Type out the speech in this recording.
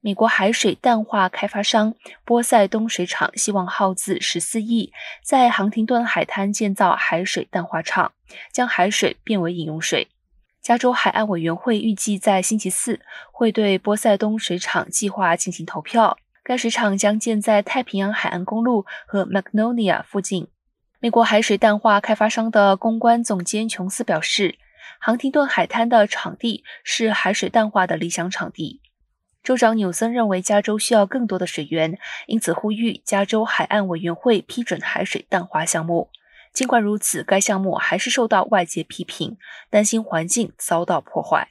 美国海水淡化开发商波塞冬水厂希望耗资十四亿，在杭廷顿海滩建造海水淡化厂，将海水变为饮用水。加州海岸委员会预计在星期四会对波塞冬水厂计划进行投票。该水厂将建在太平洋海岸公路和 Magnolia 附近。美国海水淡化开发商的公关总监琼斯表示，杭廷顿海滩的场地是海水淡化的理想场地。州长纽森认为加州需要更多的水源，因此呼吁加州海岸委员会批准海水淡化项目。尽管如此，该项目还是受到外界批评，担心环境遭到破坏。